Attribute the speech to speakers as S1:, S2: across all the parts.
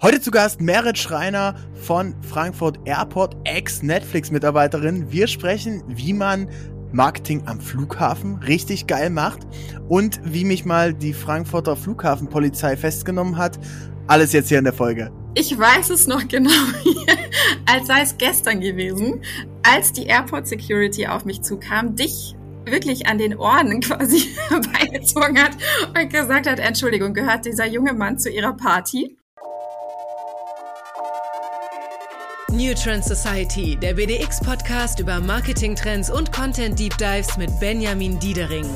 S1: Heute zu Gast Merit Schreiner von Frankfurt Airport, Ex-Netflix-Mitarbeiterin. Wir sprechen, wie man Marketing am Flughafen richtig geil macht und wie mich mal die Frankfurter Flughafenpolizei festgenommen hat. Alles jetzt hier in der Folge.
S2: Ich weiß es noch genau, als sei es gestern gewesen, als die Airport Security auf mich zukam, dich wirklich an den Ohren quasi beigezogen hat und gesagt hat, Entschuldigung, gehört dieser junge Mann zu ihrer Party?
S3: New Trend Society, der BDX-Podcast über Marketing-Trends und Content-Deep Dives mit Benjamin Diedering.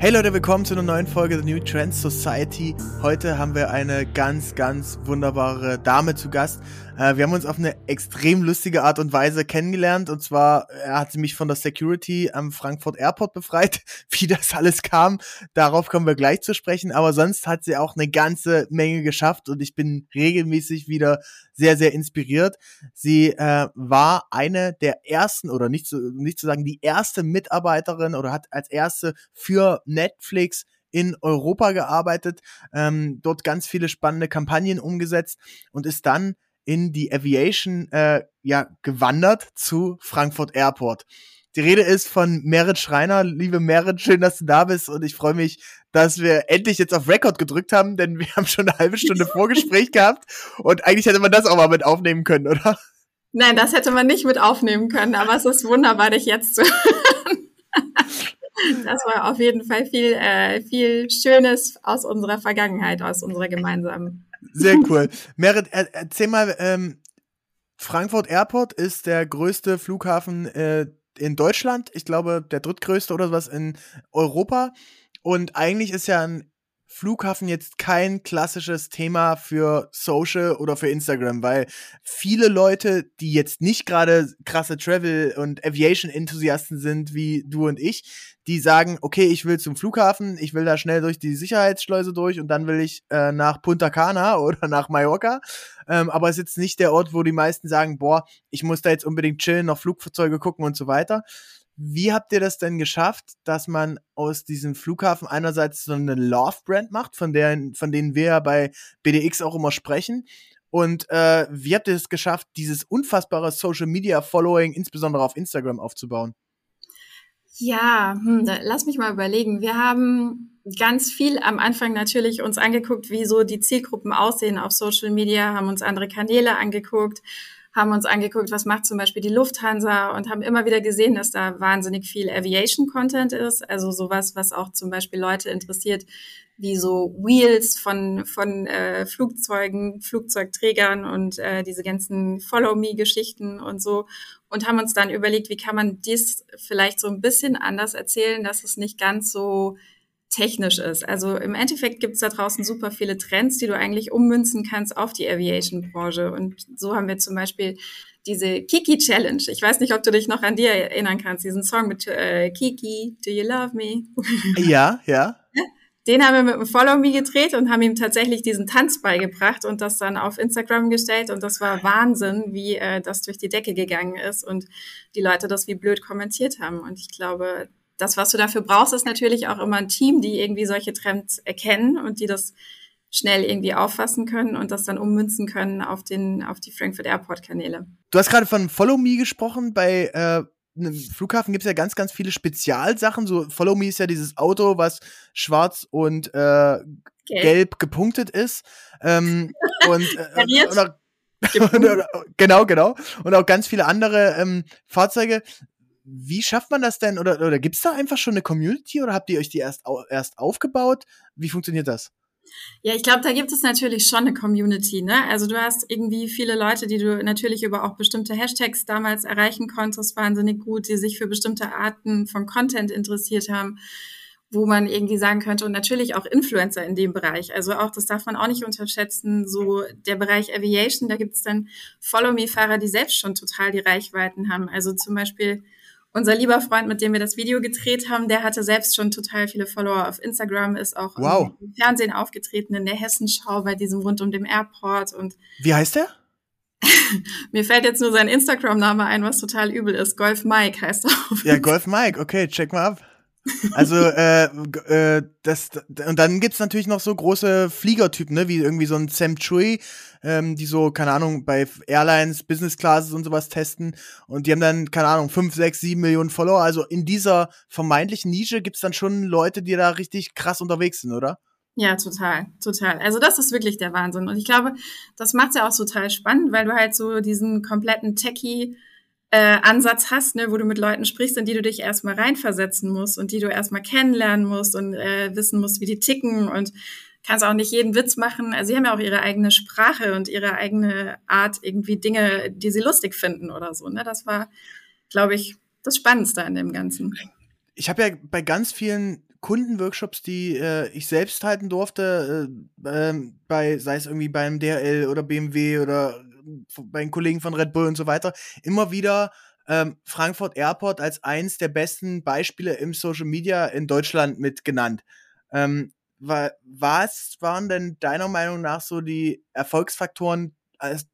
S1: Hey Leute, willkommen zu einer neuen Folge The New Trends Society. Heute haben wir eine ganz, ganz wunderbare Dame zu Gast. Äh, wir haben uns auf eine extrem lustige Art und Weise kennengelernt. Und zwar äh, hat sie mich von der Security am Frankfurt Airport befreit. Wie das alles kam, darauf kommen wir gleich zu sprechen. Aber sonst hat sie auch eine ganze Menge geschafft und ich bin regelmäßig wieder sehr, sehr inspiriert. Sie äh, war eine der ersten oder nicht zu, nicht zu sagen die erste Mitarbeiterin oder hat als erste für Netflix in Europa gearbeitet, ähm, dort ganz viele spannende Kampagnen umgesetzt und ist dann in die Aviation äh, ja gewandert zu Frankfurt Airport. Die Rede ist von Merit Schreiner. Liebe Merit, schön, dass du da bist und ich freue mich, dass wir endlich jetzt auf Record gedrückt haben, denn wir haben schon eine halbe Stunde Vorgespräch gehabt und eigentlich hätte man das auch mal mit aufnehmen können, oder?
S2: Nein, das hätte man nicht mit aufnehmen können, aber es ist wunderbar, dich jetzt zu hören. Das war auf jeden Fall viel, äh, viel Schönes aus unserer Vergangenheit, aus unserer gemeinsamen.
S1: Sehr cool. Merit, er, erzähl mal, ähm, Frankfurt Airport ist der größte Flughafen äh, in Deutschland. Ich glaube, der drittgrößte oder was in Europa. Und eigentlich ist ja ein Flughafen jetzt kein klassisches Thema für Social oder für Instagram, weil viele Leute, die jetzt nicht gerade krasse Travel- und Aviation-Enthusiasten sind wie du und ich, die sagen, okay, ich will zum Flughafen, ich will da schnell durch die Sicherheitsschleuse durch und dann will ich äh, nach Punta Cana oder nach Mallorca. Ähm, aber es ist jetzt nicht der Ort, wo die meisten sagen, boah, ich muss da jetzt unbedingt chillen, noch Flugzeuge gucken und so weiter. Wie habt ihr das denn geschafft, dass man aus diesem Flughafen einerseits so eine Love-Brand macht, von, der, von denen wir ja bei BDX auch immer sprechen? Und äh, wie habt ihr es geschafft, dieses unfassbare Social-Media-Following, insbesondere auf Instagram, aufzubauen?
S2: Ja, hm, lass mich mal überlegen. Wir haben ganz viel am Anfang natürlich uns angeguckt, wie so die Zielgruppen aussehen auf Social Media, haben uns andere Kanäle angeguckt, haben uns angeguckt, was macht zum Beispiel die Lufthansa und haben immer wieder gesehen, dass da wahnsinnig viel Aviation-Content ist. Also sowas, was auch zum Beispiel Leute interessiert, wie so Wheels von, von äh, Flugzeugen, Flugzeugträgern und äh, diese ganzen Follow-Me-Geschichten und so. Und haben uns dann überlegt, wie kann man dies vielleicht so ein bisschen anders erzählen, dass es nicht ganz so technisch ist. Also im Endeffekt gibt es da draußen super viele Trends, die du eigentlich ummünzen kannst auf die Aviation-Branche. Und so haben wir zum Beispiel diese Kiki Challenge. Ich weiß nicht, ob du dich noch an dir erinnern kannst, diesen Song mit äh, Kiki, Do You Love Me?
S1: Ja, ja.
S2: Den haben wir mit einem Follow Me gedreht und haben ihm tatsächlich diesen Tanz beigebracht und das dann auf Instagram gestellt. Und das war Wahnsinn, wie äh, das durch die Decke gegangen ist und die Leute das wie blöd kommentiert haben. Und ich glaube, das, was du dafür brauchst, ist natürlich auch immer ein Team, die irgendwie solche Trends erkennen und die das schnell irgendwie auffassen können und das dann ummünzen können auf den auf die Frankfurt Airport Kanäle.
S1: Du hast gerade von Follow Me gesprochen. Bei äh, einem Flughafen gibt es ja ganz, ganz viele Spezialsachen. So Follow Me ist ja dieses Auto, was schwarz und äh, gelb. gelb gepunktet ist. Ähm, und, äh, und auch, genau, genau. Und auch ganz viele andere ähm, Fahrzeuge wie schafft man das denn? Oder, oder gibt es da einfach schon eine Community oder habt ihr euch die erst, erst aufgebaut? Wie funktioniert das?
S2: Ja, ich glaube, da gibt es natürlich schon eine Community. Ne? Also du hast irgendwie viele Leute, die du natürlich über auch bestimmte Hashtags damals erreichen konntest, wahnsinnig gut, die sich für bestimmte Arten von Content interessiert haben, wo man irgendwie sagen könnte, und natürlich auch Influencer in dem Bereich. Also auch, das darf man auch nicht unterschätzen, so der Bereich Aviation, da gibt es dann Follow-Me-Fahrer, die selbst schon total die Reichweiten haben. Also zum Beispiel unser lieber Freund, mit dem wir das Video gedreht haben, der hatte selbst schon total viele Follower auf Instagram, ist auch wow. im Fernsehen aufgetreten in der Hessenschau bei diesem rund um dem Airport und.
S1: Wie heißt der?
S2: Mir fällt jetzt nur sein Instagram-Name ein, was total übel ist. Golf Mike heißt er.
S1: Auf ja, Golf Mike, okay, check mal ab. Also, äh, äh, das, und dann gibt's natürlich noch so große Fliegertypen, ne, wie irgendwie so ein Sam Chui, ähm, die so, keine Ahnung, bei Airlines, Business Classes und sowas testen. Und die haben dann, keine Ahnung, fünf, sechs, sieben Millionen Follower. Also in dieser vermeintlichen Nische gibt's dann schon Leute, die da richtig krass unterwegs sind, oder?
S2: Ja, total, total. Also das ist wirklich der Wahnsinn. Und ich glaube, das macht's ja auch total spannend, weil du halt so diesen kompletten Techie äh, Ansatz hast, ne, wo du mit Leuten sprichst, in die du dich erstmal reinversetzen musst und die du erstmal kennenlernen musst und äh, wissen musst, wie die ticken und kannst auch nicht jeden Witz machen. Also sie haben ja auch ihre eigene Sprache und ihre eigene Art, irgendwie Dinge, die sie lustig finden oder so. Ne? Das war, glaube ich, das Spannendste an dem Ganzen.
S1: Ich habe ja bei ganz vielen Kundenworkshops, die äh, ich selbst halten durfte, äh, äh, bei, sei es irgendwie beim DHL oder BMW oder bei den Kollegen von Red Bull und so weiter, immer wieder ähm, Frankfurt Airport als eins der besten Beispiele im Social Media in Deutschland mit genannt. Ähm, wa was waren denn deiner Meinung nach so die Erfolgsfaktoren,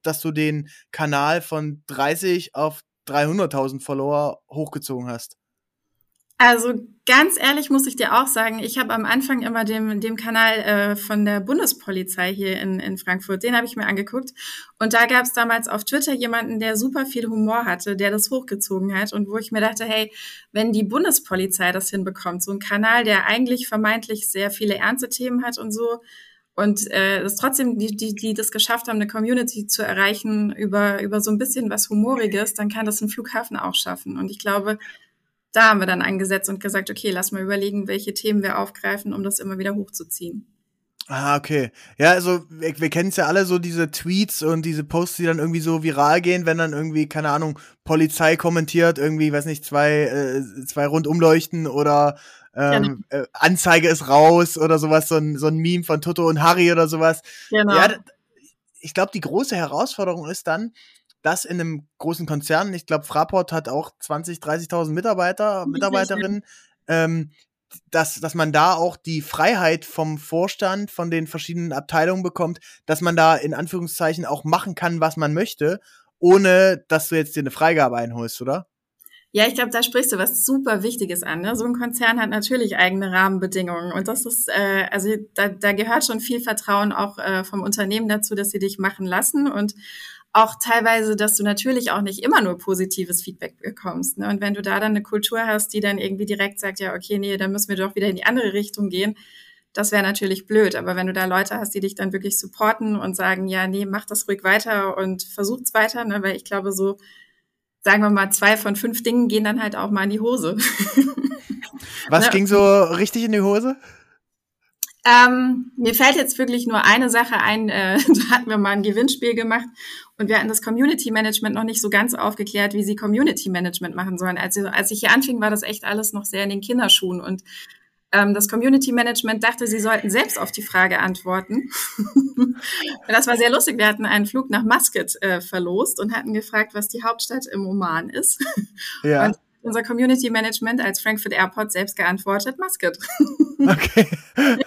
S1: dass du den Kanal von 30 auf 300.000 Follower hochgezogen hast?
S2: Also ganz ehrlich muss ich dir auch sagen, ich habe am Anfang immer dem, dem Kanal äh, von der Bundespolizei hier in, in Frankfurt, den habe ich mir angeguckt. Und da gab es damals auf Twitter jemanden, der super viel Humor hatte, der das hochgezogen hat und wo ich mir dachte, hey, wenn die Bundespolizei das hinbekommt, so ein Kanal, der eigentlich vermeintlich sehr viele ernste Themen hat und so, und äh, das trotzdem die, die, die das geschafft haben, eine Community zu erreichen über, über so ein bisschen was Humoriges, dann kann das ein Flughafen auch schaffen. Und ich glaube, da haben wir dann angesetzt und gesagt, okay, lass mal überlegen, welche Themen wir aufgreifen, um das immer wieder hochzuziehen.
S1: Ah, okay. Ja, also wir, wir kennen es ja alle so diese Tweets und diese Posts, die dann irgendwie so viral gehen, wenn dann irgendwie, keine Ahnung, Polizei kommentiert, irgendwie, weiß nicht, zwei, äh, zwei Rundumleuchten oder ähm, genau. äh, Anzeige ist raus oder sowas, so ein, so ein Meme von Toto und Harry oder sowas. Genau. Ja, ich glaube, die große Herausforderung ist dann, das in einem großen Konzern, ich glaube, Fraport hat auch 20, 30.000 Mitarbeiter, Mitarbeiterinnen, ähm, dass, dass man da auch die Freiheit vom Vorstand, von den verschiedenen Abteilungen bekommt, dass man da in Anführungszeichen auch machen kann, was man möchte, ohne dass du jetzt dir eine Freigabe einholst, oder?
S2: Ja, ich glaube, da sprichst du was super Wichtiges an. Ne? So ein Konzern hat natürlich eigene Rahmenbedingungen und das ist, äh, also da, da gehört schon viel Vertrauen auch äh, vom Unternehmen dazu, dass sie dich machen lassen und auch teilweise, dass du natürlich auch nicht immer nur positives Feedback bekommst. Ne? Und wenn du da dann eine Kultur hast, die dann irgendwie direkt sagt, ja, okay, nee, dann müssen wir doch wieder in die andere Richtung gehen, das wäre natürlich blöd. Aber wenn du da Leute hast, die dich dann wirklich supporten und sagen, ja, nee, mach das ruhig weiter und versucht's weiter, ne? weil ich glaube, so, sagen wir mal, zwei von fünf Dingen gehen dann halt auch mal in die Hose.
S1: Was ne? ging so richtig in die Hose?
S2: Ähm, mir fällt jetzt wirklich nur eine Sache ein. Äh, da hatten wir mal ein Gewinnspiel gemacht und wir hatten das Community Management noch nicht so ganz aufgeklärt, wie sie Community Management machen sollen. Also als ich hier anfing, war das echt alles noch sehr in den Kinderschuhen und ähm, das Community Management dachte, sie sollten selbst auf die Frage antworten. das war sehr lustig. Wir hatten einen Flug nach Muscat äh, verlost und hatten gefragt, was die Hauptstadt im Oman ist. Ja. Und unser Community Management als Frankfurt Airport selbst geantwortet, Muscat. Okay.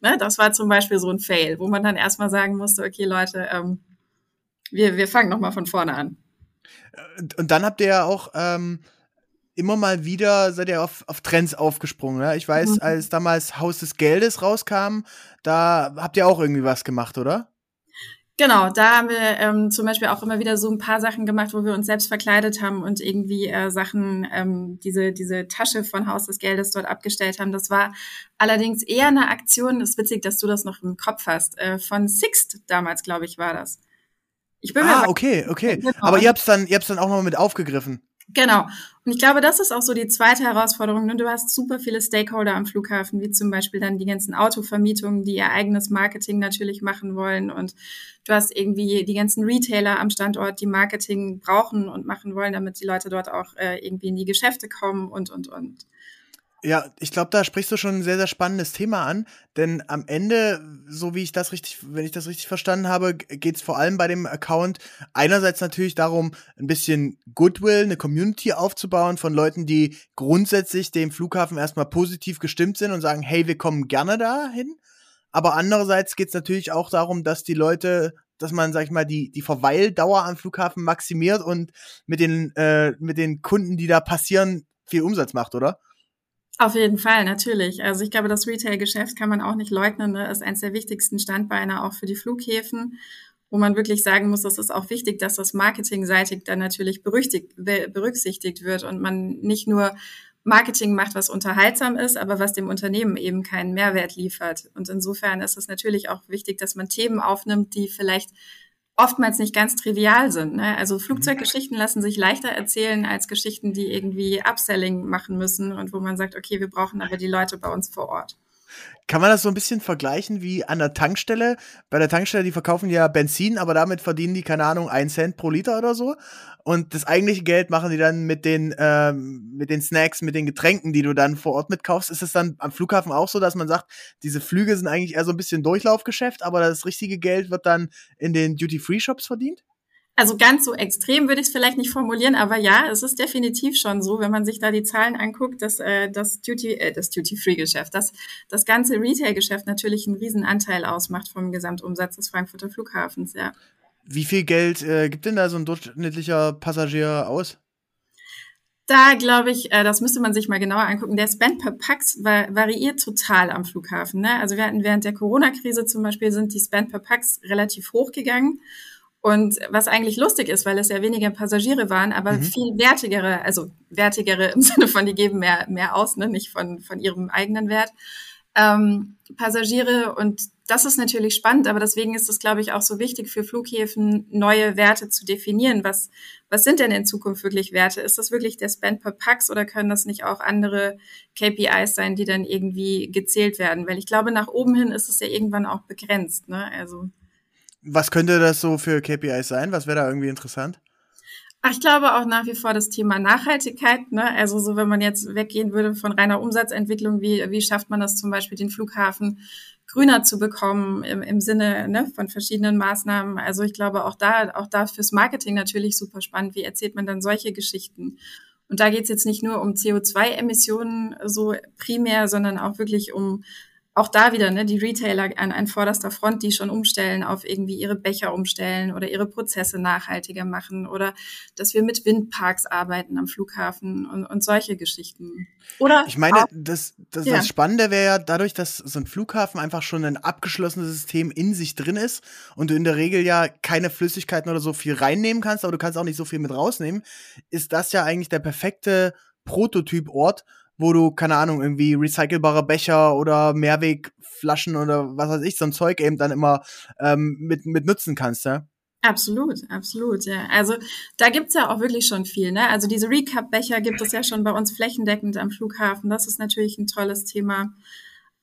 S2: ne, das war zum Beispiel so ein Fail, wo man dann erstmal sagen musste, okay, Leute, ähm, wir, wir fangen nochmal von vorne an.
S1: Und dann habt ihr ja auch ähm, immer mal wieder, seid ihr auf, auf Trends aufgesprungen. Ne? Ich weiß, mhm. als damals Haus des Geldes rauskam, da habt ihr auch irgendwie was gemacht, oder?
S2: Genau, da haben wir ähm, zum Beispiel auch immer wieder so ein paar Sachen gemacht, wo wir uns selbst verkleidet haben und irgendwie äh, Sachen, ähm, diese, diese Tasche von Haus des Geldes dort abgestellt haben. Das war allerdings eher eine Aktion, das ist witzig, dass du das noch im Kopf hast, äh, von Sixt damals, glaube ich, war das.
S1: Ich bin ah, okay, okay. Genau. Aber ihr habt's dann, ihr habt's dann auch noch mit aufgegriffen.
S2: Genau. Und ich glaube, das ist auch so die zweite Herausforderung. Du hast super viele Stakeholder am Flughafen, wie zum Beispiel dann die ganzen Autovermietungen, die ihr eigenes Marketing natürlich machen wollen. Und du hast irgendwie die ganzen Retailer am Standort, die Marketing brauchen und machen wollen, damit die Leute dort auch äh, irgendwie in die Geschäfte kommen und, und, und.
S1: Ja, ich glaube, da sprichst du schon ein sehr, sehr spannendes Thema an, denn am Ende, so wie ich das richtig, wenn ich das richtig verstanden habe, geht es vor allem bei dem Account einerseits natürlich darum, ein bisschen Goodwill, eine Community aufzubauen von Leuten, die grundsätzlich dem Flughafen erstmal positiv gestimmt sind und sagen, hey, wir kommen gerne dahin. Aber andererseits geht es natürlich auch darum, dass die Leute dass man, sag ich mal, die, die Verweildauer am Flughafen maximiert und mit den, äh, mit den Kunden, die da passieren, viel Umsatz macht, oder?
S2: Auf jeden Fall, natürlich. Also ich glaube, das Retail-Geschäft kann man auch nicht leugnen, ne? ist eines der wichtigsten Standbeine auch für die Flughäfen, wo man wirklich sagen muss, das ist auch wichtig, dass das marketingseitig dann natürlich berücksichtigt wird und man nicht nur Marketing macht, was unterhaltsam ist, aber was dem Unternehmen eben keinen Mehrwert liefert. Und insofern ist es natürlich auch wichtig, dass man Themen aufnimmt, die vielleicht oftmals nicht ganz trivial sind. Ne? Also Flugzeuggeschichten lassen sich leichter erzählen als Geschichten, die irgendwie Upselling machen müssen und wo man sagt, okay, wir brauchen aber die Leute bei uns vor Ort.
S1: Kann man das so ein bisschen vergleichen wie an der Tankstelle? Bei der Tankstelle, die verkaufen ja Benzin, aber damit verdienen die, keine Ahnung, ein Cent pro Liter oder so. Und das eigentliche Geld machen die dann mit den, ähm, mit den Snacks, mit den Getränken, die du dann vor Ort mitkaufst. Ist es dann am Flughafen auch so, dass man sagt, diese Flüge sind eigentlich eher so ein bisschen Durchlaufgeschäft, aber das richtige Geld wird dann in den Duty-Free-Shops verdient?
S2: Also ganz so extrem würde ich es vielleicht nicht formulieren, aber ja, es ist definitiv schon so, wenn man sich da die Zahlen anguckt, dass äh, das Duty, äh, das Duty-Free-Geschäft, dass das ganze Retail-Geschäft natürlich einen riesen Anteil ausmacht vom Gesamtumsatz des Frankfurter Flughafens, ja.
S1: Wie viel Geld äh, gibt denn da so ein durchschnittlicher Passagier aus?
S2: Da glaube ich, äh, das müsste man sich mal genauer angucken. Der Spend per Pax variiert total am Flughafen. Ne? Also wir hatten während der Corona-Krise zum Beispiel sind die Spend per Pax relativ hoch gegangen. Und was eigentlich lustig ist, weil es ja weniger Passagiere waren, aber mhm. viel wertigere, also wertigere im Sinne von, die geben mehr, mehr aus, ne? nicht von, von ihrem eigenen Wert ähm, Passagiere. Und das ist natürlich spannend, aber deswegen ist es, glaube ich, auch so wichtig für Flughäfen, neue Werte zu definieren. Was, was sind denn in Zukunft wirklich Werte? Ist das wirklich der Spend per Pax oder können das nicht auch andere KPIs sein, die dann irgendwie gezählt werden? Weil ich glaube, nach oben hin ist es ja irgendwann auch begrenzt. Ne? Also
S1: was könnte das so für KPIs sein? Was wäre da irgendwie interessant?
S2: Ich glaube auch nach wie vor das Thema Nachhaltigkeit. Ne? Also so, wenn man jetzt weggehen würde von reiner Umsatzentwicklung, wie, wie schafft man das zum Beispiel, den Flughafen grüner zu bekommen im, im Sinne ne, von verschiedenen Maßnahmen. Also ich glaube auch da, auch da fürs Marketing natürlich super spannend. Wie erzählt man dann solche Geschichten? Und da geht es jetzt nicht nur um CO2-Emissionen so primär, sondern auch wirklich um auch da wieder, ne, die Retailer an, an vorderster Front, die schon umstellen, auf irgendwie ihre Becher umstellen oder ihre Prozesse nachhaltiger machen oder dass wir mit Windparks arbeiten am Flughafen und, und solche Geschichten. Oder
S1: ich meine, das, das, ja. das Spannende wäre ja dadurch, dass so ein Flughafen einfach schon ein abgeschlossenes System in sich drin ist und du in der Regel ja keine Flüssigkeiten oder so viel reinnehmen kannst, aber du kannst auch nicht so viel mit rausnehmen, ist das ja eigentlich der perfekte Prototyport, wo du, keine Ahnung, irgendwie recycelbare Becher oder Mehrwegflaschen oder was weiß ich, so ein Zeug eben dann immer ähm, mit, mit nutzen kannst, ja?
S2: Absolut, absolut, ja. Also da gibt's ja auch wirklich schon viel, ne? Also diese Recap-Becher gibt es ja schon bei uns flächendeckend am Flughafen. Das ist natürlich ein tolles Thema.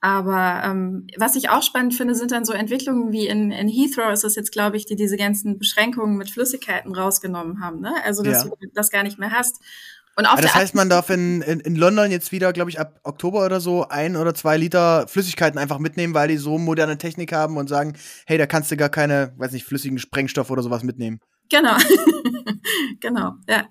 S2: Aber ähm, was ich auch spannend finde, sind dann so Entwicklungen wie in, in Heathrow ist es jetzt, glaube ich, die diese ganzen Beschränkungen mit Flüssigkeiten rausgenommen haben. Ne? Also dass ja. du das gar nicht mehr hast.
S1: Und auf das heißt, man darf in, in, in London jetzt wieder, glaube ich, ab Oktober oder so ein oder zwei Liter Flüssigkeiten einfach mitnehmen, weil die so moderne Technik haben und sagen, hey, da kannst du gar keine, weiß nicht, flüssigen Sprengstoff oder sowas mitnehmen.
S2: Genau. genau, ja.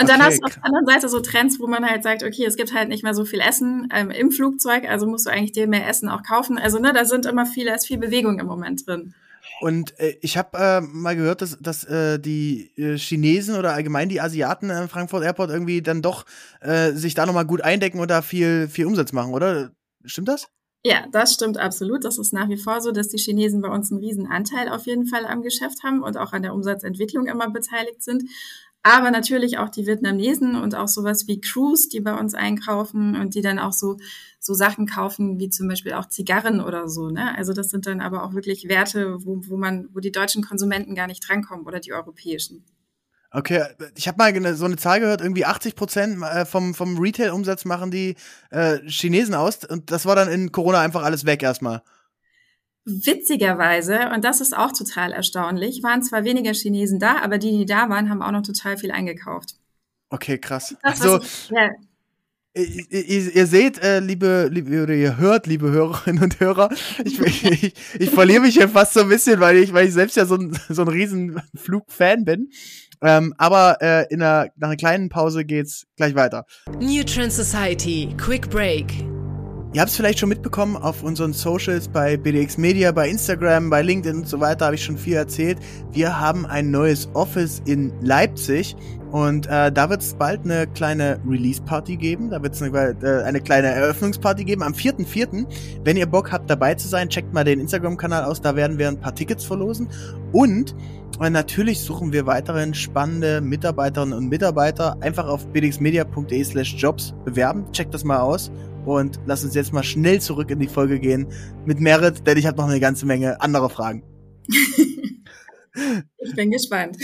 S2: Und dann okay. hast du auf der anderen Seite so Trends, wo man halt sagt, okay, es gibt halt nicht mehr so viel Essen ähm, im Flugzeug, also musst du eigentlich dir mehr Essen auch kaufen. Also ne, da sind immer viele, ist viel Bewegung im Moment drin.
S1: Und äh, ich habe äh, mal gehört, dass, dass äh, die äh, Chinesen oder allgemein die Asiaten in Frankfurt Airport irgendwie dann doch äh, sich da nochmal gut eindecken und da viel, viel Umsatz machen, oder? Stimmt das?
S2: Ja, das stimmt absolut. Das ist nach wie vor so, dass die Chinesen bei uns einen riesen Anteil auf jeden Fall am Geschäft haben und auch an der Umsatzentwicklung immer beteiligt sind aber natürlich auch die Vietnamesen und auch sowas wie Crews, die bei uns einkaufen und die dann auch so, so Sachen kaufen, wie zum Beispiel auch Zigarren oder so. Ne? Also das sind dann aber auch wirklich Werte, wo, wo man, wo die deutschen Konsumenten gar nicht drankommen oder die europäischen.
S1: Okay, ich habe mal so eine Zahl gehört, irgendwie 80 Prozent äh, vom, vom Retail-Umsatz machen die äh, Chinesen aus und das war dann in Corona einfach alles weg erstmal.
S2: Witzigerweise, und das ist auch total erstaunlich, waren zwar weniger Chinesen da, aber die, die da waren, haben auch noch total viel eingekauft.
S1: Okay, krass. Das, also, ich, ja. ihr, ihr, seht, äh, liebe, liebe, oder ihr hört, liebe Hörerinnen und Hörer, ich, ich, ich verliere mich hier fast so ein bisschen, weil ich, weil ich selbst ja so ein, so ein riesen Flugfan bin. Ähm, aber äh, in einer, nach einer kleinen Pause geht's gleich weiter.
S3: New Trend Society, Quick Break.
S1: Ihr habt es vielleicht schon mitbekommen auf unseren Socials bei BDX Media, bei Instagram, bei LinkedIn und so weiter, habe ich schon viel erzählt. Wir haben ein neues Office in Leipzig und äh, da wird es bald eine kleine Release-Party geben. Da wird es eine, äh, eine kleine Eröffnungsparty geben am 4.4. Wenn ihr Bock habt, dabei zu sein, checkt mal den Instagram-Kanal aus. Da werden wir ein paar Tickets verlosen. Und und natürlich suchen wir weiterhin spannende Mitarbeiterinnen und Mitarbeiter. Einfach auf bdxmedia.de slash jobs bewerben. Checkt das mal aus. Und lass uns jetzt mal schnell zurück in die Folge gehen mit Merit, denn ich habe noch eine ganze Menge anderer Fragen.
S2: ich bin gespannt.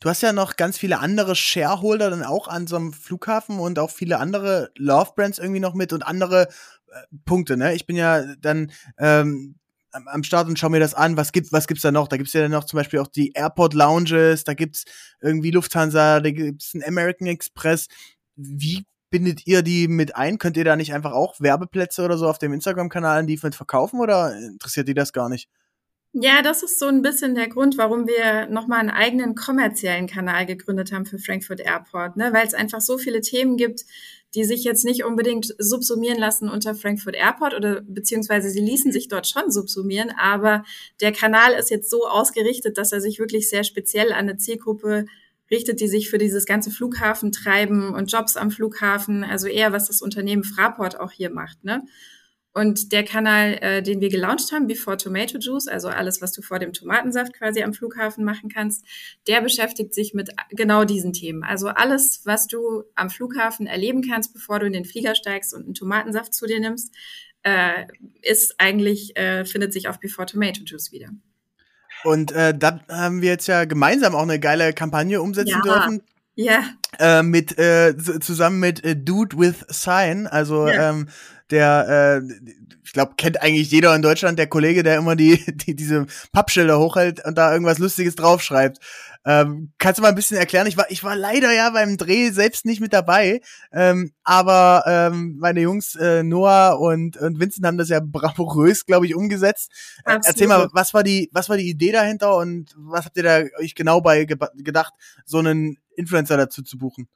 S1: Du hast ja noch ganz viele andere Shareholder dann auch an so einem Flughafen und auch viele andere Love Brands irgendwie noch mit und andere äh, Punkte, ne? Ich bin ja dann ähm, am Start und schau mir das an, was gibt was gibt's da noch? Da gibt's ja dann noch zum Beispiel auch die Airport Lounges, da gibt's irgendwie Lufthansa, da gibt's ein American Express. Wie bindet ihr die mit ein? Könnt ihr da nicht einfach auch Werbeplätze oder so auf dem Instagram-Kanal die mit verkaufen oder interessiert die das gar nicht?
S2: Ja, das ist so ein bisschen der Grund, warum wir nochmal einen eigenen kommerziellen Kanal gegründet haben für Frankfurt Airport, ne? weil es einfach so viele Themen gibt, die sich jetzt nicht unbedingt subsumieren lassen unter Frankfurt Airport oder beziehungsweise sie ließen sich dort schon subsumieren, aber der Kanal ist jetzt so ausgerichtet, dass er sich wirklich sehr speziell an eine Zielgruppe richtet, die sich für dieses ganze Flughafentreiben und Jobs am Flughafen, also eher was das Unternehmen Fraport auch hier macht, ne? Und der Kanal, äh, den wir gelauncht haben, Before Tomato Juice, also alles, was du vor dem Tomatensaft quasi am Flughafen machen kannst, der beschäftigt sich mit genau diesen Themen. Also alles, was du am Flughafen erleben kannst, bevor du in den Flieger steigst und einen Tomatensaft zu dir nimmst, äh, ist eigentlich, äh, findet sich auf Before Tomato Juice wieder.
S1: Und äh, da haben wir jetzt ja gemeinsam auch eine geile Kampagne umsetzen ja. dürfen.
S2: Ja.
S1: Äh, mit äh, zusammen mit äh, Dude with Sign, also ja. ähm, der äh, ich glaube, kennt eigentlich jeder in Deutschland, der Kollege, der immer die, die diese Pappschilder hochhält und da irgendwas Lustiges draufschreibt. Ähm, kannst du mal ein bisschen erklären? Ich war, ich war leider ja beim Dreh selbst nicht mit dabei, ähm, aber ähm, meine Jungs äh, Noah und, und Vincent haben das ja bravourös, glaube ich, umgesetzt. Äh, erzähl mal, was war die, was war die Idee dahinter und was habt ihr da euch genau bei gedacht, so einen Influencer dazu zu buchen?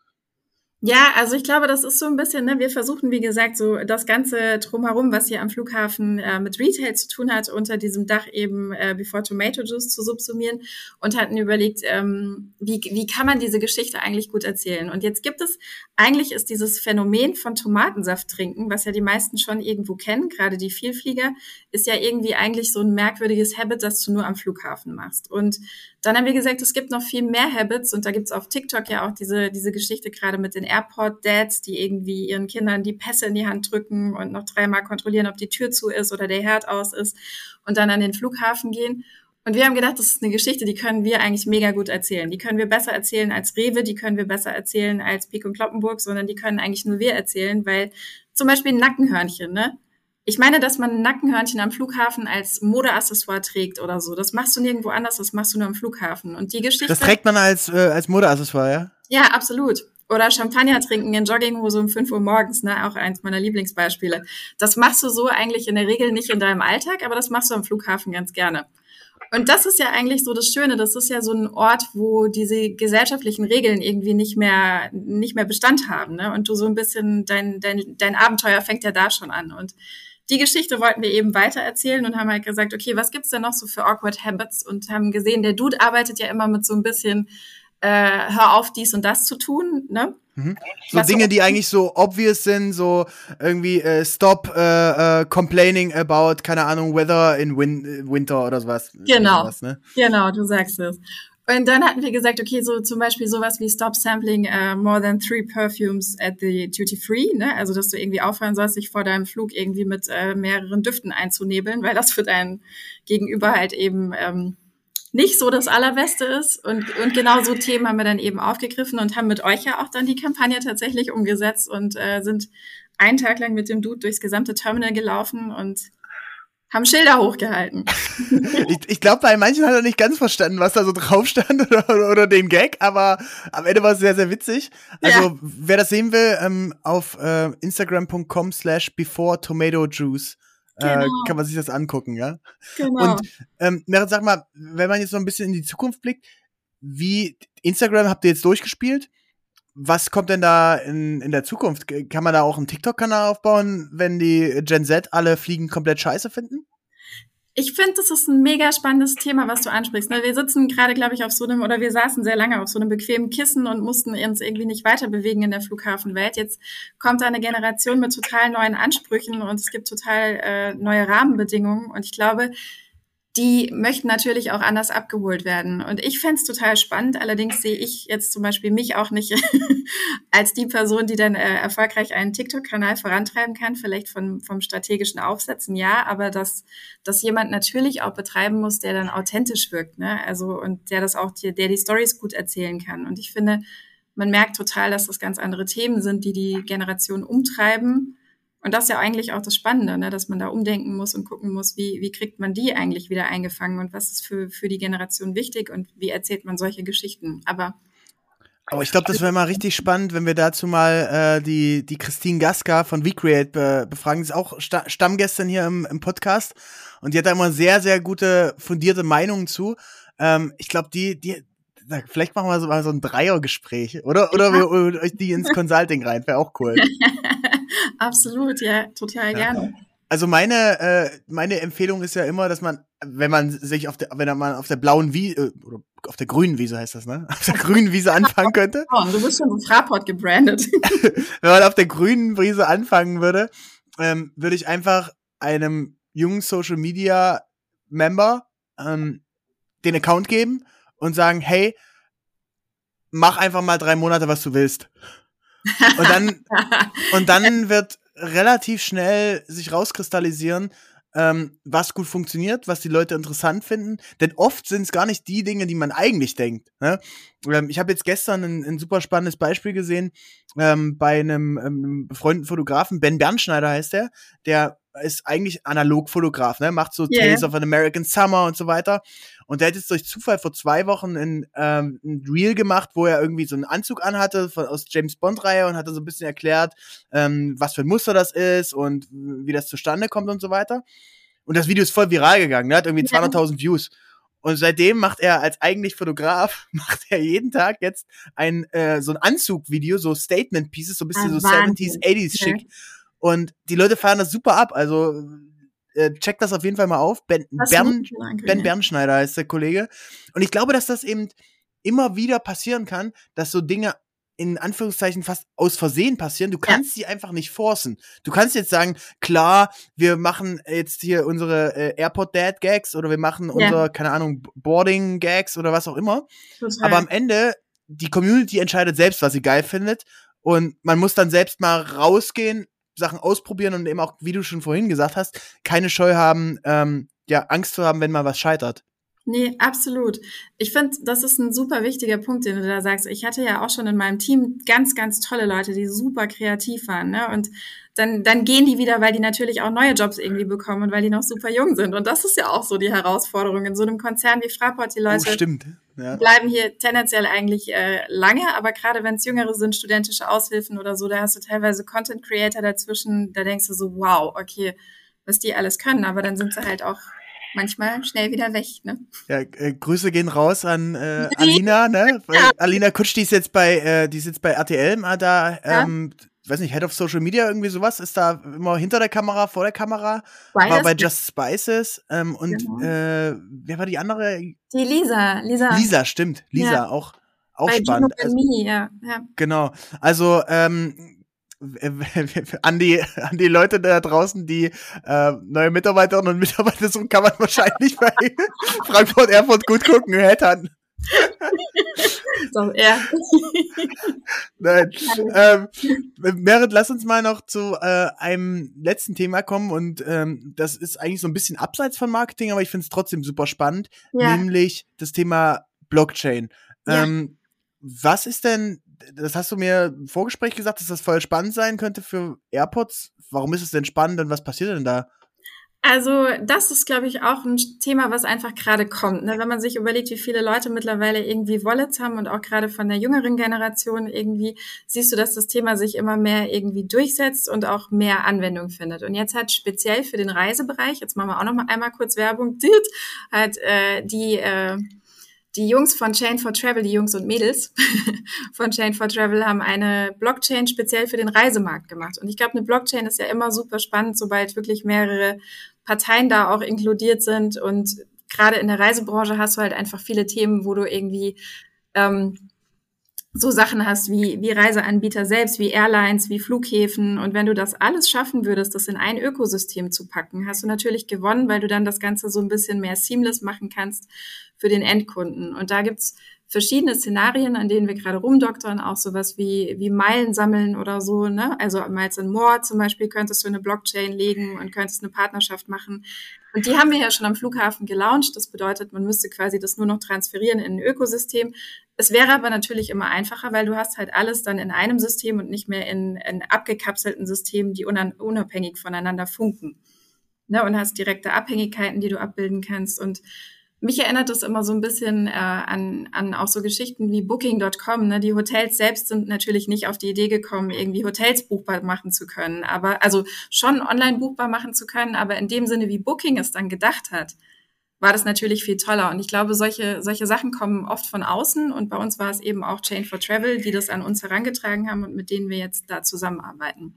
S2: Ja, also ich glaube, das ist so ein bisschen, ne, wir versuchen, wie gesagt, so das Ganze drumherum, was hier am Flughafen äh, mit Retail zu tun hat, unter diesem Dach eben äh, Before Tomato Juice zu subsumieren und hatten überlegt, ähm, wie, wie kann man diese Geschichte eigentlich gut erzählen. Und jetzt gibt es, eigentlich ist dieses Phänomen von Tomatensaft trinken, was ja die meisten schon irgendwo kennen, gerade die Vielflieger, ist ja irgendwie eigentlich so ein merkwürdiges Habit, das du nur am Flughafen machst. Und dann haben wir gesagt, es gibt noch viel mehr Habits und da gibt's auf TikTok ja auch diese, diese Geschichte gerade mit den Airport-Dads, die irgendwie ihren Kindern die Pässe in die Hand drücken und noch dreimal kontrollieren, ob die Tür zu ist oder der Herd aus ist und dann an den Flughafen gehen. Und wir haben gedacht, das ist eine Geschichte, die können wir eigentlich mega gut erzählen. Die können wir besser erzählen als Rewe, die können wir besser erzählen als Pik und Kloppenburg, sondern die können eigentlich nur wir erzählen, weil zum Beispiel ein Nackenhörnchen, ne? Ich meine, dass man ein Nackenhörnchen am Flughafen als Modeaccessoire trägt oder so. Das machst du nirgendwo anders, das machst du nur am Flughafen. Und die Geschichte.
S1: Das trägt man als, äh, als Modeaccessoire, ja?
S2: Ja, absolut. Oder Champagner trinken in Jogginghose um 5 Uhr morgens, ne? Auch eins meiner Lieblingsbeispiele. Das machst du so eigentlich in der Regel nicht in deinem Alltag, aber das machst du am Flughafen ganz gerne. Und das ist ja eigentlich so das Schöne. Das ist ja so ein Ort, wo diese gesellschaftlichen Regeln irgendwie nicht mehr, nicht mehr Bestand haben. Ne? Und du so ein bisschen, dein, dein, dein Abenteuer fängt ja da schon an. Und die Geschichte wollten wir eben weitererzählen und haben halt gesagt, okay, was gibt's denn noch so für awkward habits? Und haben gesehen, der Dude arbeitet ja immer mit so ein bisschen, äh, hör auf, dies und das zu tun, ne?
S1: Mhm. So was Dinge, die eigentlich so obvious sind, so irgendwie äh, stop äh, äh, complaining about, keine Ahnung, weather in win winter oder sowas.
S2: Genau, sowas, ne? genau, du sagst es. Und dann hatten wir gesagt, okay, so zum Beispiel sowas wie Stop Sampling uh, more than three perfumes at the duty free, ne? Also dass du irgendwie aufhören sollst, dich vor deinem Flug irgendwie mit äh, mehreren Düften einzunebeln, weil das für dein Gegenüber halt eben ähm, nicht so das Allerbeste ist. Und, und genau so Themen haben wir dann eben aufgegriffen und haben mit euch ja auch dann die Kampagne tatsächlich umgesetzt und äh, sind einen Tag lang mit dem Dude durchs gesamte Terminal gelaufen und haben Schilder hochgehalten.
S1: ich ich glaube, bei manchen hat er nicht ganz verstanden, was da so drauf stand oder, oder den Gag, aber am Ende war es sehr, sehr witzig. Also, ja. wer das sehen will, ähm, auf äh, instagram.com slash before tomato juice äh, genau. kann man sich das angucken, ja? Genau. Und ähm, Merit, sag mal, wenn man jetzt so ein bisschen in die Zukunft blickt, wie Instagram habt ihr jetzt durchgespielt? was kommt denn da in, in der Zukunft? Kann man da auch einen TikTok-Kanal aufbauen, wenn die Gen Z alle Fliegen komplett scheiße finden?
S2: Ich finde, das ist ein mega spannendes Thema, was du ansprichst. Ne? Wir sitzen gerade, glaube ich, auf so einem, oder wir saßen sehr lange auf so einem bequemen Kissen und mussten uns irgendwie nicht weiter bewegen in der Flughafenwelt. Jetzt kommt da eine Generation mit total neuen Ansprüchen und es gibt total äh, neue Rahmenbedingungen. Und ich glaube, die möchten natürlich auch anders abgeholt werden. Und ich fände es total spannend. Allerdings sehe ich jetzt zum Beispiel mich auch nicht als die Person, die dann äh, erfolgreich einen TikTok-Kanal vorantreiben kann. Vielleicht von, vom strategischen Aufsetzen, ja, aber dass, dass jemand natürlich auch betreiben muss, der dann authentisch wirkt, ne? Also, und der das auch, die, der die Stories gut erzählen kann. Und ich finde, man merkt total, dass das ganz andere Themen sind, die die Generation umtreiben und das ist ja eigentlich auch das Spannende, ne? dass man da umdenken muss und gucken muss, wie, wie kriegt man die eigentlich wieder eingefangen und was ist für, für die Generation wichtig und wie erzählt man solche Geschichten. Aber
S1: aber ich glaube, das wäre mal richtig spannend, wenn wir dazu mal äh, die, die Christine Gaska von WeCreate be befragen. Die ist auch Sta Stammgästin hier im, im Podcast und die hat da immer sehr, sehr gute, fundierte Meinungen zu. Ähm, ich glaube, die, die, vielleicht machen wir so mal so ein Dreiergespräch, oder? Oder wir holen euch die ins Consulting rein, wäre auch cool.
S2: Absolut, ja, total gerne.
S1: Also meine, äh, meine Empfehlung ist ja immer, dass man, wenn man sich auf der, wenn man auf der blauen Wiese, äh, oder auf der grünen Wiese heißt das, ne? Auf der grünen Wiese anfangen könnte.
S2: Oh, du bist schon so Fraport gebrandet.
S1: wenn man auf der grünen Wiese anfangen würde, ähm, würde ich einfach einem jungen Social Media Member ähm, den Account geben und sagen, hey, mach einfach mal drei Monate, was du willst. Und dann, und dann wird relativ schnell sich rauskristallisieren, ähm, was gut funktioniert, was die Leute interessant finden. Denn oft sind es gar nicht die Dinge, die man eigentlich denkt. Ne? Ähm, ich habe jetzt gestern ein, ein, super spannendes Beispiel gesehen ähm, bei einem, ähm, befreundeten Fotografen, Ben Bernschneider heißt der, der ist eigentlich Analogfotograf, ne? Macht so yeah. Tales of an American Summer und so weiter. Und der hat jetzt durch Zufall vor zwei Wochen ein, ähm, ein Reel gemacht, wo er irgendwie so einen Anzug anhatte von, aus James Bond-Reihe und hat dann so ein bisschen erklärt, ähm, was für ein Muster das ist und wie das zustande kommt und so weiter. Und das Video ist voll viral gegangen, ne? hat irgendwie 200.000 Views. Und seitdem macht er als eigentlich Fotograf, macht er jeden Tag jetzt ein äh, so ein Anzugvideo, so Statement Pieces, so ein bisschen ah, so Wahnsinn. 70s, 80s schick. Ja. Und die Leute feiern das super ab. Also äh, checkt das auf jeden Fall mal auf. Ben, Bern, ben Bernschneider heißt der Kollege. Und ich glaube, dass das eben immer wieder passieren kann, dass so Dinge in Anführungszeichen fast aus Versehen passieren. Du kannst ja. sie einfach nicht forcen. Du kannst jetzt sagen, klar, wir machen jetzt hier unsere äh, Airport Dad Gags oder wir machen ja. unsere, keine Ahnung, Boarding Gags oder was auch immer. Total. Aber am Ende, die Community entscheidet selbst, was sie geil findet. Und man muss dann selbst mal rausgehen, Sachen ausprobieren und eben auch, wie du schon vorhin gesagt hast, keine Scheu haben, ähm, ja, Angst zu haben, wenn mal was scheitert.
S2: Nee, absolut. Ich finde, das ist ein super wichtiger Punkt, den du da sagst. Ich hatte ja auch schon in meinem Team ganz, ganz tolle Leute, die super kreativ waren. Ne? Und dann, dann gehen die wieder, weil die natürlich auch neue Jobs irgendwie bekommen und weil die noch super jung sind. Und das ist ja auch so die Herausforderung in so einem Konzern wie Fraport. Die Leute
S1: oh,
S2: ja. bleiben hier tendenziell eigentlich äh, lange, aber gerade wenn es Jüngere sind, studentische Aushilfen oder so, da hast du teilweise Content Creator dazwischen, da denkst du so, wow, okay, was die alles können, aber dann sind sie halt auch manchmal schnell wieder weg. Ne?
S1: Ja, äh, Grüße gehen raus an äh, Alina, ne? Weil Alina Kutsch, die ist jetzt bei, äh, die ist jetzt bei RTL mal da, ähm, ja. weiß nicht, Head of Social Media, irgendwie sowas, ist da immer hinter der Kamera, vor der Kamera, Spice. war bei Just Spices ähm, und genau. äh, wer war die andere?
S2: Die Lisa, Lisa.
S1: Lisa, stimmt, Lisa, ja. auch auch bei spannend. Also,
S2: ja, ja.
S1: Genau. Also ähm, an die, an die Leute da draußen, die äh, neue Mitarbeiterinnen und Mitarbeiter suchen, kann man wahrscheinlich bei Frankfurt Airport gut gucken, Headhunten.
S2: Doch, ja.
S1: Nein. Ähm, Merit, lass uns mal noch zu äh, einem letzten Thema kommen und ähm, das ist eigentlich so ein bisschen abseits von Marketing, aber ich finde es trotzdem super spannend, ja. nämlich das Thema Blockchain. Ja. Ähm, was ist denn das hast du mir im Vorgespräch gesagt, dass das voll spannend sein könnte für AirPods. Warum ist es denn spannend und was passiert denn da?
S2: Also das ist, glaube ich, auch ein Thema, was einfach gerade kommt. Ne? Wenn man sich überlegt, wie viele Leute mittlerweile irgendwie Wallets haben und auch gerade von der jüngeren Generation irgendwie, siehst du, dass das Thema sich immer mehr irgendwie durchsetzt und auch mehr Anwendung findet. Und jetzt hat speziell für den Reisebereich, jetzt machen wir auch noch mal einmal kurz Werbung, hat äh, die äh, die Jungs von Chain for Travel, die Jungs und Mädels von Chain for Travel haben eine Blockchain speziell für den Reisemarkt gemacht. Und ich glaube, eine Blockchain ist ja immer super spannend, sobald wirklich mehrere Parteien da auch inkludiert sind. Und gerade in der Reisebranche hast du halt einfach viele Themen, wo du irgendwie ähm, so Sachen hast wie, wie Reiseanbieter selbst, wie Airlines, wie Flughäfen. Und wenn du das alles schaffen würdest, das in ein Ökosystem zu packen, hast du natürlich gewonnen, weil du dann das Ganze so ein bisschen mehr seamless machen kannst für den Endkunden. Und da gibt's verschiedene Szenarien, an denen wir gerade rumdoktern, auch sowas wie, wie Meilen sammeln oder so, ne? Also Miles and More zum Beispiel könntest du eine Blockchain legen und könntest eine Partnerschaft machen. Und die haben wir ja schon am Flughafen gelauncht. Das bedeutet, man müsste quasi das nur noch transferieren in ein Ökosystem. Es wäre aber natürlich immer einfacher, weil du hast halt alles dann in einem System und nicht mehr in, in abgekapselten Systemen, die unabhängig voneinander funken. Ne? Und hast direkte Abhängigkeiten, die du abbilden kannst. Und mich erinnert das immer so ein bisschen äh, an, an auch so Geschichten wie Booking.com. Ne? Die Hotels selbst sind natürlich nicht auf die Idee gekommen, irgendwie Hotels buchbar machen zu können, aber also schon online buchbar machen zu können, aber in dem Sinne, wie Booking es dann gedacht hat, war das natürlich viel toller. Und ich glaube, solche, solche Sachen kommen oft von außen. Und bei uns war es eben auch Chain for Travel, die das an uns herangetragen haben und mit denen wir jetzt da zusammenarbeiten.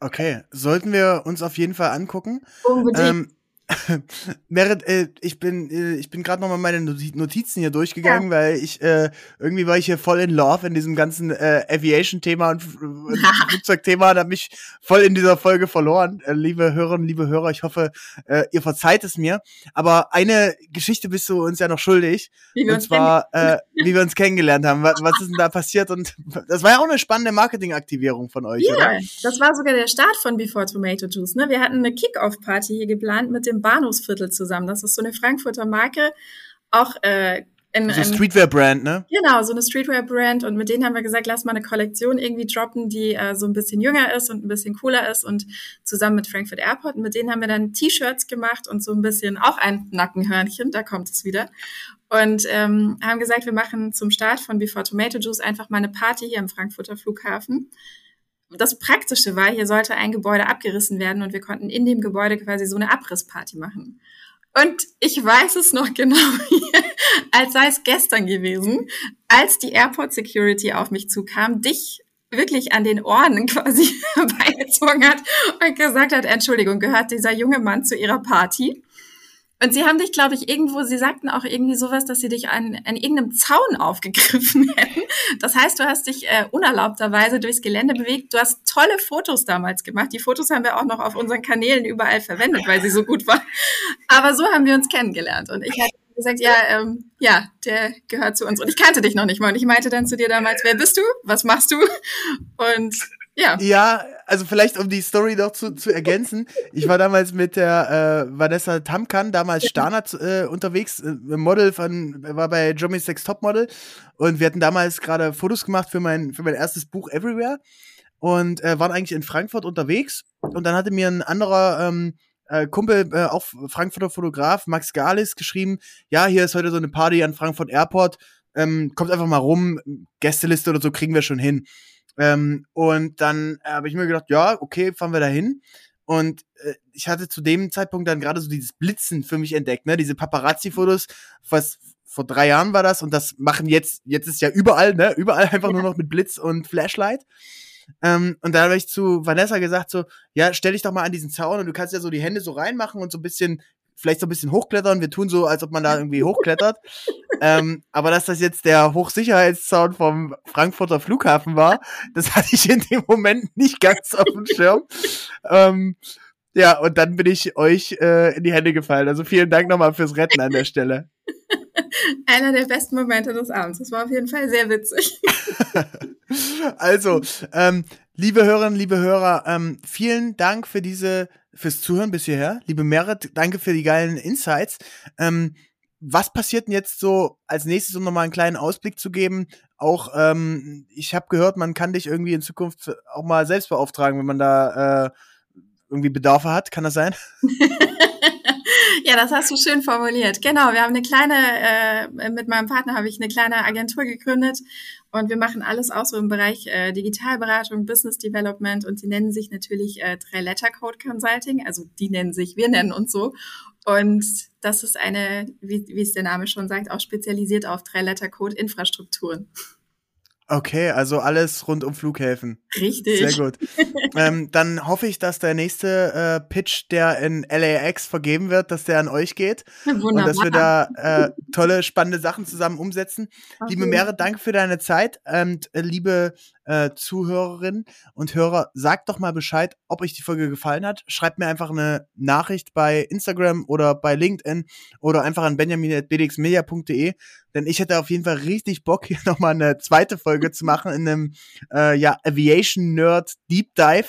S1: Okay, sollten wir uns auf jeden Fall angucken.
S2: Unbedingt. Ähm,
S1: Merit, äh, ich bin, äh, ich bin gerade nochmal meine Notizen hier durchgegangen, ja. weil ich äh, irgendwie war ich hier voll in Love in diesem ganzen äh, Aviation-Thema und Flugzeugthema und habe mich voll in dieser Folge verloren. Äh, liebe Hörerinnen, liebe Hörer, ich hoffe, äh, ihr verzeiht es mir. Aber eine Geschichte bist du uns ja noch schuldig. Wie wir und zwar, äh, wie wir uns kennengelernt haben. Was, was ist denn da passiert? Und das war ja auch eine spannende Marketingaktivierung von euch,
S2: ja,
S1: oder?
S2: das war sogar der Start von Before Tomato Juice. Ne? Wir hatten eine Kick-Off-Party hier geplant mit dem Bahnhofsviertel zusammen. Das ist so eine Frankfurter Marke, auch äh,
S1: in, so Streetwear-Brand, ne?
S2: Genau, so eine Streetwear-Brand. Und mit denen haben wir gesagt, lass mal eine Kollektion irgendwie droppen, die äh, so ein bisschen jünger ist und ein bisschen cooler ist. Und zusammen mit Frankfurt Airport. Und mit denen haben wir dann T-Shirts gemacht und so ein bisschen auch ein Nackenhörnchen, da kommt es wieder. Und ähm, haben gesagt, wir machen zum Start von Before Tomato Juice einfach mal eine Party hier am Frankfurter Flughafen das Praktische war, hier sollte ein Gebäude abgerissen werden und wir konnten in dem Gebäude quasi so eine Abrissparty machen. Und ich weiß es noch genau, als sei es gestern gewesen, als die Airport Security auf mich zukam, dich wirklich an den Ohren quasi beigezogen hat und gesagt hat, Entschuldigung, gehört dieser junge Mann zu ihrer Party? Und sie haben dich, glaube ich, irgendwo, sie sagten auch irgendwie sowas, dass sie dich an, an irgendeinem Zaun aufgegriffen hätten. Das heißt, du hast dich äh, unerlaubterweise durchs Gelände bewegt. Du hast tolle Fotos damals gemacht. Die Fotos haben wir auch noch auf unseren Kanälen überall verwendet, weil sie so gut waren. Aber so haben wir uns kennengelernt. Und ich hatte gesagt, ja, ähm, ja, der gehört zu uns. Und ich kannte dich noch nicht mal. Und ich meinte dann zu dir damals, wer bist du? Was machst du? Und ja.
S1: Ja, also vielleicht um die Story noch zu, zu ergänzen. Ich war damals mit der äh, Vanessa Tamkan, damals Stana, äh, unterwegs, äh, Model von, war bei Jommy's Sex Top Model und wir hatten damals gerade Fotos gemacht für mein, für mein erstes Buch Everywhere und äh, waren eigentlich in Frankfurt unterwegs und dann hatte mir ein anderer ähm, äh, Kumpel, äh, auch Frankfurter Fotograf, Max Galis, geschrieben, ja, hier ist heute so eine Party an Frankfurt Airport, ähm, kommt einfach mal rum, Gästeliste oder so kriegen wir schon hin. Ähm, und dann äh, habe ich mir gedacht, ja, okay, fahren wir da hin. Und äh, ich hatte zu dem Zeitpunkt dann gerade so dieses Blitzen für mich entdeckt, ne? Diese Paparazzi-Fotos, was vor drei Jahren war das und das machen jetzt, jetzt ist ja überall, ne? Überall einfach ja. nur noch mit Blitz und Flashlight. Ähm, und da habe ich zu Vanessa gesagt, so, ja, stell dich doch mal an diesen Zaun und du kannst ja so die Hände so reinmachen und so ein bisschen vielleicht so ein bisschen hochklettern. Wir tun so, als ob man da irgendwie hochklettert. ähm, aber dass das jetzt der Hochsicherheitszaun vom Frankfurter Flughafen war, das hatte ich in dem Moment nicht ganz auf dem Schirm. Ähm, ja, und dann bin ich euch äh, in die Hände gefallen. Also vielen Dank nochmal fürs Retten an der Stelle.
S2: Einer der besten Momente des Abends. Das war auf jeden Fall sehr witzig.
S1: also, ähm, liebe Hörerinnen, liebe Hörer, ähm, vielen Dank für diese fürs Zuhören bis hierher. Liebe Merit, danke für die geilen Insights. Ähm, was passiert denn jetzt so als nächstes, um nochmal einen kleinen Ausblick zu geben? Auch, ähm, ich habe gehört, man kann dich irgendwie in Zukunft auch mal selbst beauftragen, wenn man da äh, irgendwie Bedarfe hat. Kann das sein?
S2: ja, das hast du schön formuliert. Genau, wir haben eine kleine, äh, mit meinem Partner habe ich eine kleine Agentur gegründet und wir machen alles auch so im Bereich äh, Digitalberatung, Business Development und die nennen sich natürlich äh, Drei-Letter-Code Consulting. Also die nennen sich, wir nennen uns so. Und das ist eine, wie, wie es der Name schon sagt, auch spezialisiert auf Drei-Letter-Code-Infrastrukturen.
S1: Okay, also alles rund um Flughäfen.
S2: Richtig.
S1: Sehr gut. ähm, dann hoffe ich, dass der nächste äh, Pitch, der in LAX vergeben wird, dass der an euch geht. Wunderbar. Und dass wir da äh, tolle, spannende Sachen zusammen umsetzen. Okay. Liebe Meere, danke für deine Zeit. Und äh, liebe äh, Zuhörerinnen und Hörer, sagt doch mal Bescheid, ob euch die Folge gefallen hat. Schreibt mir einfach eine Nachricht bei Instagram oder bei LinkedIn oder einfach an benjamin.bdxmedia.de, denn ich hätte auf jeden Fall richtig Bock, hier nochmal eine zweite Folge zu machen in einem äh, ja, Aviation Nerd Deep Dive.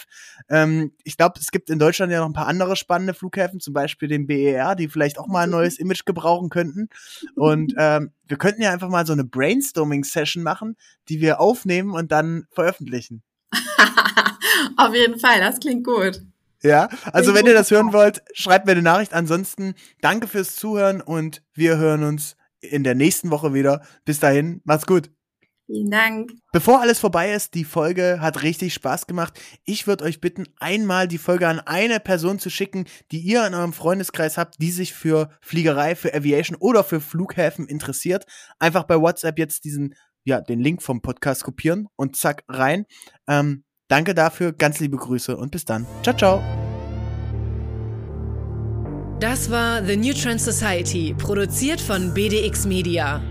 S1: Ähm, ich glaube, es gibt in Deutschland ja noch ein paar andere spannende Flughäfen, zum Beispiel den BER, die vielleicht auch mal ein neues Image gebrauchen könnten. Und ähm, wir könnten ja einfach mal so eine Brainstorming-Session machen, die wir aufnehmen und dann veröffentlichen.
S2: Auf jeden Fall, das klingt gut.
S1: Ja, also wenn ihr das hören wollt, schreibt mir eine Nachricht. Ansonsten danke fürs Zuhören und wir hören uns in der nächsten Woche wieder. Bis dahin, macht's gut.
S2: Vielen Dank.
S1: Bevor alles vorbei ist, die Folge hat richtig Spaß gemacht. Ich würde euch bitten, einmal die Folge an eine Person zu schicken, die ihr in eurem Freundeskreis habt, die sich für Fliegerei, für Aviation oder für Flughäfen interessiert. Einfach bei WhatsApp jetzt diesen, ja, den Link vom Podcast kopieren und zack rein. Ähm, danke dafür, ganz liebe Grüße und bis dann. Ciao, ciao.
S3: Das war The New Trend Society, produziert von BDX Media.